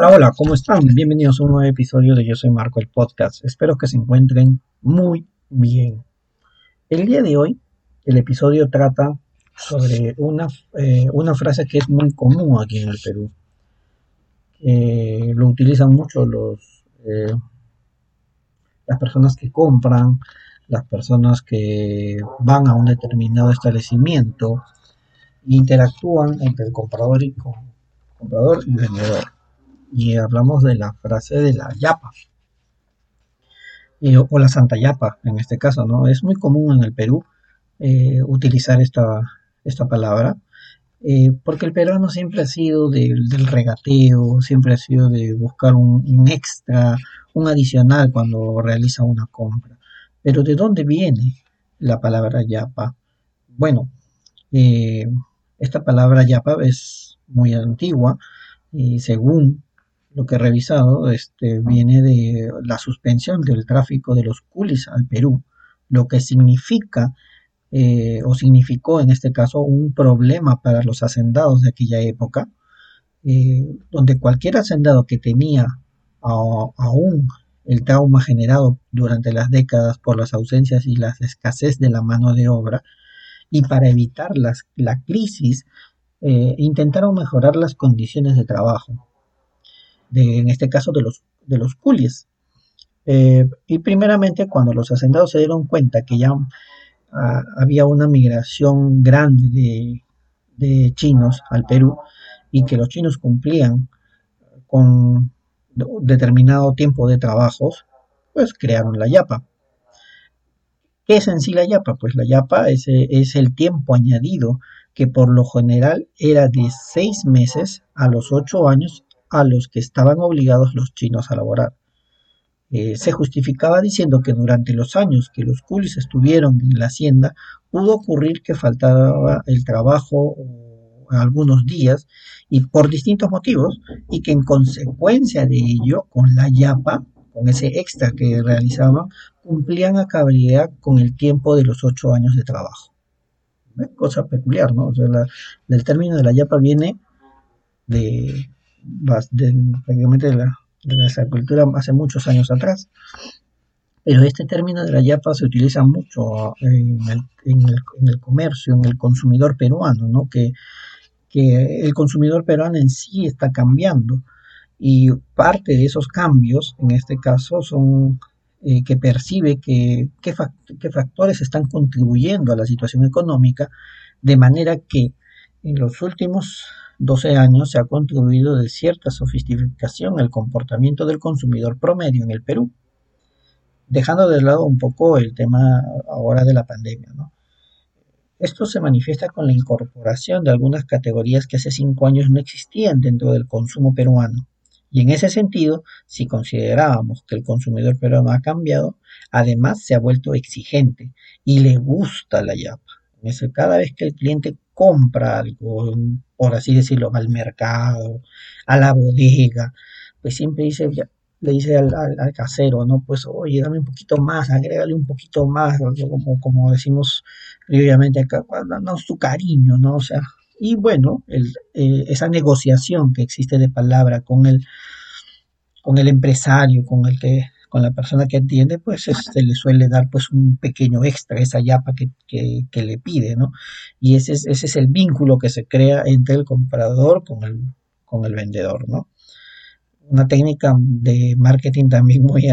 Hola, ¿cómo están? Bienvenidos a un nuevo episodio de Yo Soy Marco, el podcast. Espero que se encuentren muy bien. El día de hoy, el episodio trata sobre una, eh, una frase que es muy común aquí en el Perú. lo utilizan mucho los, eh, las personas que compran, las personas que van a un determinado establecimiento, interactúan entre el comprador y, comprador y vendedor y hablamos de la frase de la yapa. o la Santa Yapa, en este caso, ¿no? Es muy común en el Perú eh, utilizar esta, esta palabra, eh, porque el peruano siempre ha sido del regateo, siempre ha sido de buscar un, extra, un adicional cuando realiza una compra. Pero ¿de dónde viene la palabra yapa? Bueno, eh, esta palabra yapa es muy antigua y según lo que he revisado este, viene de la suspensión del tráfico de los coolies al Perú, lo que significa eh, o significó en este caso un problema para los hacendados de aquella época, eh, donde cualquier hacendado que tenía aún el trauma generado durante las décadas por las ausencias y la escasez de la mano de obra, y para evitar la crisis, eh, intentaron mejorar las condiciones de trabajo en este caso de los, de los coolies. Eh, y primeramente cuando los hacendados se dieron cuenta que ya ah, había una migración grande de, de, chinos al Perú y que los chinos cumplían con determinado tiempo de trabajos, pues crearon la yapa. ¿Qué es en sí la yapa? Pues la yapa es, es el tiempo añadido que por lo general era de seis meses a los ocho años a los que estaban obligados los chinos a laborar. Eh, se justificaba diciendo que durante los años que los coolies estuvieron en la hacienda pudo ocurrir que faltaba el trabajo algunos días y por distintos motivos y que en consecuencia de ello con la yapa con ese extra que realizaban cumplían a cabalidad con el tiempo de los ocho años de trabajo cosa peculiar no el término de la yapa viene de de, prácticamente de, la, de nuestra cultura hace muchos años atrás. Pero este término de la yapa se utiliza mucho en el, en el, en el comercio, en el consumidor peruano, ¿no? que, que el consumidor peruano en sí está cambiando y parte de esos cambios, en este caso, son eh, que percibe que qué factores están contribuyendo a la situación económica, de manera que en los últimos 12 años se ha contribuido de cierta sofisticación el comportamiento del consumidor promedio en el Perú, dejando de lado un poco el tema ahora de la pandemia. Esto se manifiesta con la incorporación de algunas categorías que hace cinco años no existían dentro del consumo peruano. Y en ese sentido, si considerábamos que el consumidor peruano ha cambiado, además se ha vuelto exigente y le gusta la yapa. Cada vez que el cliente compra algo, por así decirlo, al mercado, a la bodega, pues siempre dice, le dice al, casero, ¿no? Pues, oye, dame un poquito más, agrégale un poquito más, como, como decimos previamente acá, danos tu cariño, ¿no? O sea, y bueno, eh, esa negociación que existe de palabra con el, con el empresario, con el que con la persona que atiende, pues se este, le suele dar pues un pequeño extra, esa yapa que, que, le pide, ¿no? Y ese es, ese es el vínculo que se crea entre el comprador con el, con el vendedor, ¿no? Una técnica de marketing también muy,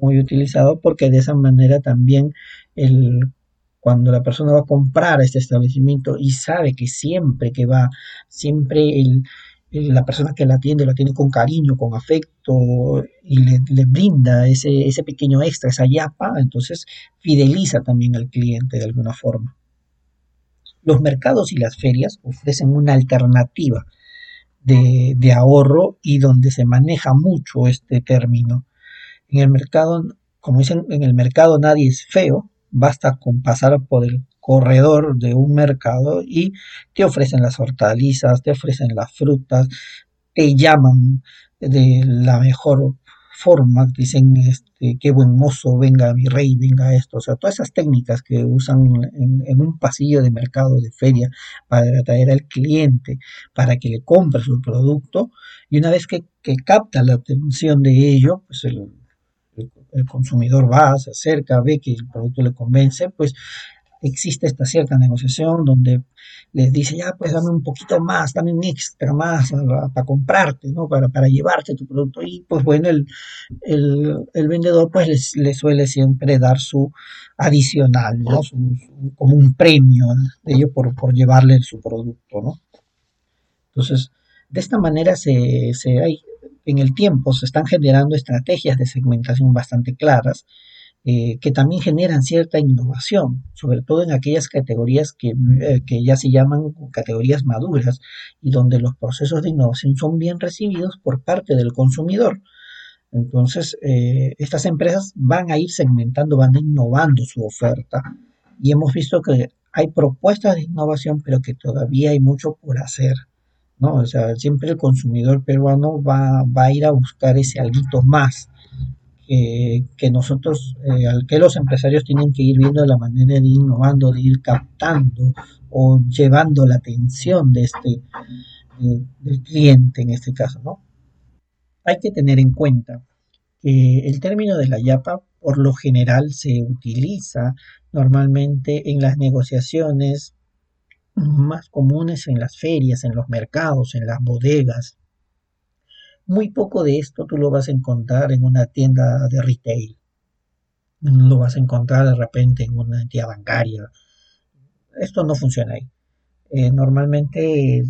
muy utilizado porque de esa manera también el cuando la persona va a comprar a este establecimiento y sabe que siempre que va, siempre el, la persona que la atiende lo tiene con cariño, con afecto y le, brinda ese, ese, pequeño extra, esa yapa, entonces fideliza también al cliente de alguna forma. Los mercados y las ferias ofrecen una alternativa de, de ahorro y donde se maneja mucho este término. En el mercado, como dicen, en el mercado nadie es feo, basta con pasar por el corredor de un mercado y te ofrecen las hortalizas, te ofrecen las frutas, te llaman de la mejor forma, dicen este, qué buen mozo, venga mi rey, venga esto, o sea, todas esas técnicas que usan en, un pasillo de mercado, de feria, para atraer al cliente, para que le compre su producto, y una vez que, capta la atención de ello, pues el, el consumidor va, se acerca, ve que el producto le convence, pues existe esta cierta negociación donde les dice, ya, pues dame un poquito más, dame un extra más para comprarte, ¿no? Para, para llevarte tu producto. Y pues bueno, el, el, vendedor pues le suele siempre dar su adicional, ¿no? como un premio de ello por, por llevarle su producto, ¿no? Entonces, de esta manera se, se hay, en el tiempo se están generando estrategias de segmentación bastante claras eh, que también generan cierta innovación, sobre todo en aquellas categorías que, eh, que, ya se llaman categorías maduras y donde los procesos de innovación son bien recibidos por parte del consumidor. Entonces, eh, estas empresas van a ir segmentando, van innovando su oferta y hemos visto que hay propuestas de innovación, pero que todavía hay mucho por hacer. ¿No? O sea, siempre el consumidor peruano va, va a ir a buscar ese algo más que nosotros, eh, al que los empresarios tienen que ir viendo la manera de ir innovando, de ir captando o llevando la atención de este del cliente en este caso, ¿no? Hay que tener en cuenta que el término de la YAPA por lo general se utiliza normalmente en las negociaciones más comunes en las ferias, en los mercados, en las bodegas, muy poco de esto tú lo vas a encontrar en una tienda de retail. Lo vas a encontrar de repente en una entidad bancaria. Esto no funciona ahí. Eh, normalmente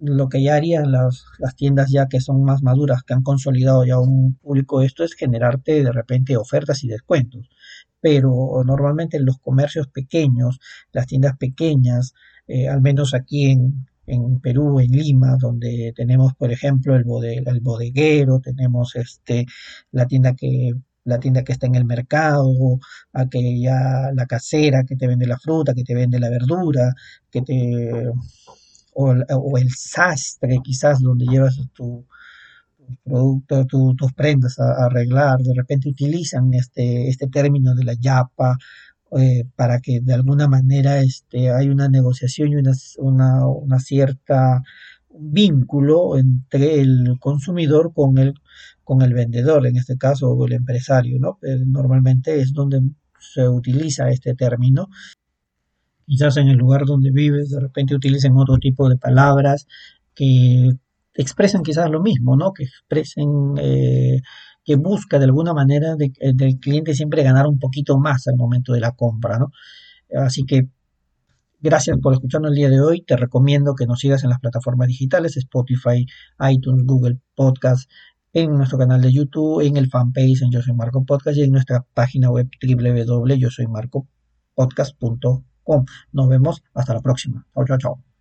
lo que ya harían las, las, tiendas ya que son más maduras, que han consolidado ya un público, esto es generarte de repente ofertas y descuentos. Pero normalmente en los comercios pequeños, las tiendas pequeñas, eh, al menos aquí en, en Perú, en Lima, donde tenemos, por ejemplo, el, el bodeguero, tenemos este, la tienda que la tienda que está en el mercado, aquella, la casera que te vende la fruta, que te vende la verdura, que te o, el sastre quizás donde llevas tu, producto, tus prendas a, arreglar, de repente utilizan este, este término de la yapa eh, para que de alguna manera este, hay una negociación y una, una, una cierta vínculo entre el consumidor con el, con el vendedor, en este caso el empresario, ¿no? Eh, normalmente es donde se utiliza este término. Quizás en el lugar donde vives de repente utilicen otro tipo de palabras que expresen quizás lo mismo, ¿no? Que expresen eh, que busca de alguna manera de, eh, del cliente siempre ganar un poquito más al momento de la compra, ¿no? Así que gracias por escucharnos el día de hoy. Te recomiendo que nos sigas en las plataformas digitales, Spotify, iTunes, Google Podcast, en nuestro canal de YouTube, en el fanpage en Yo Soy Marco Podcast y en nuestra página web www.yosoymarcopodcast.com. Nos vemos hasta la próxima. Chao, chao, chao.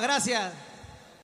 Gracias.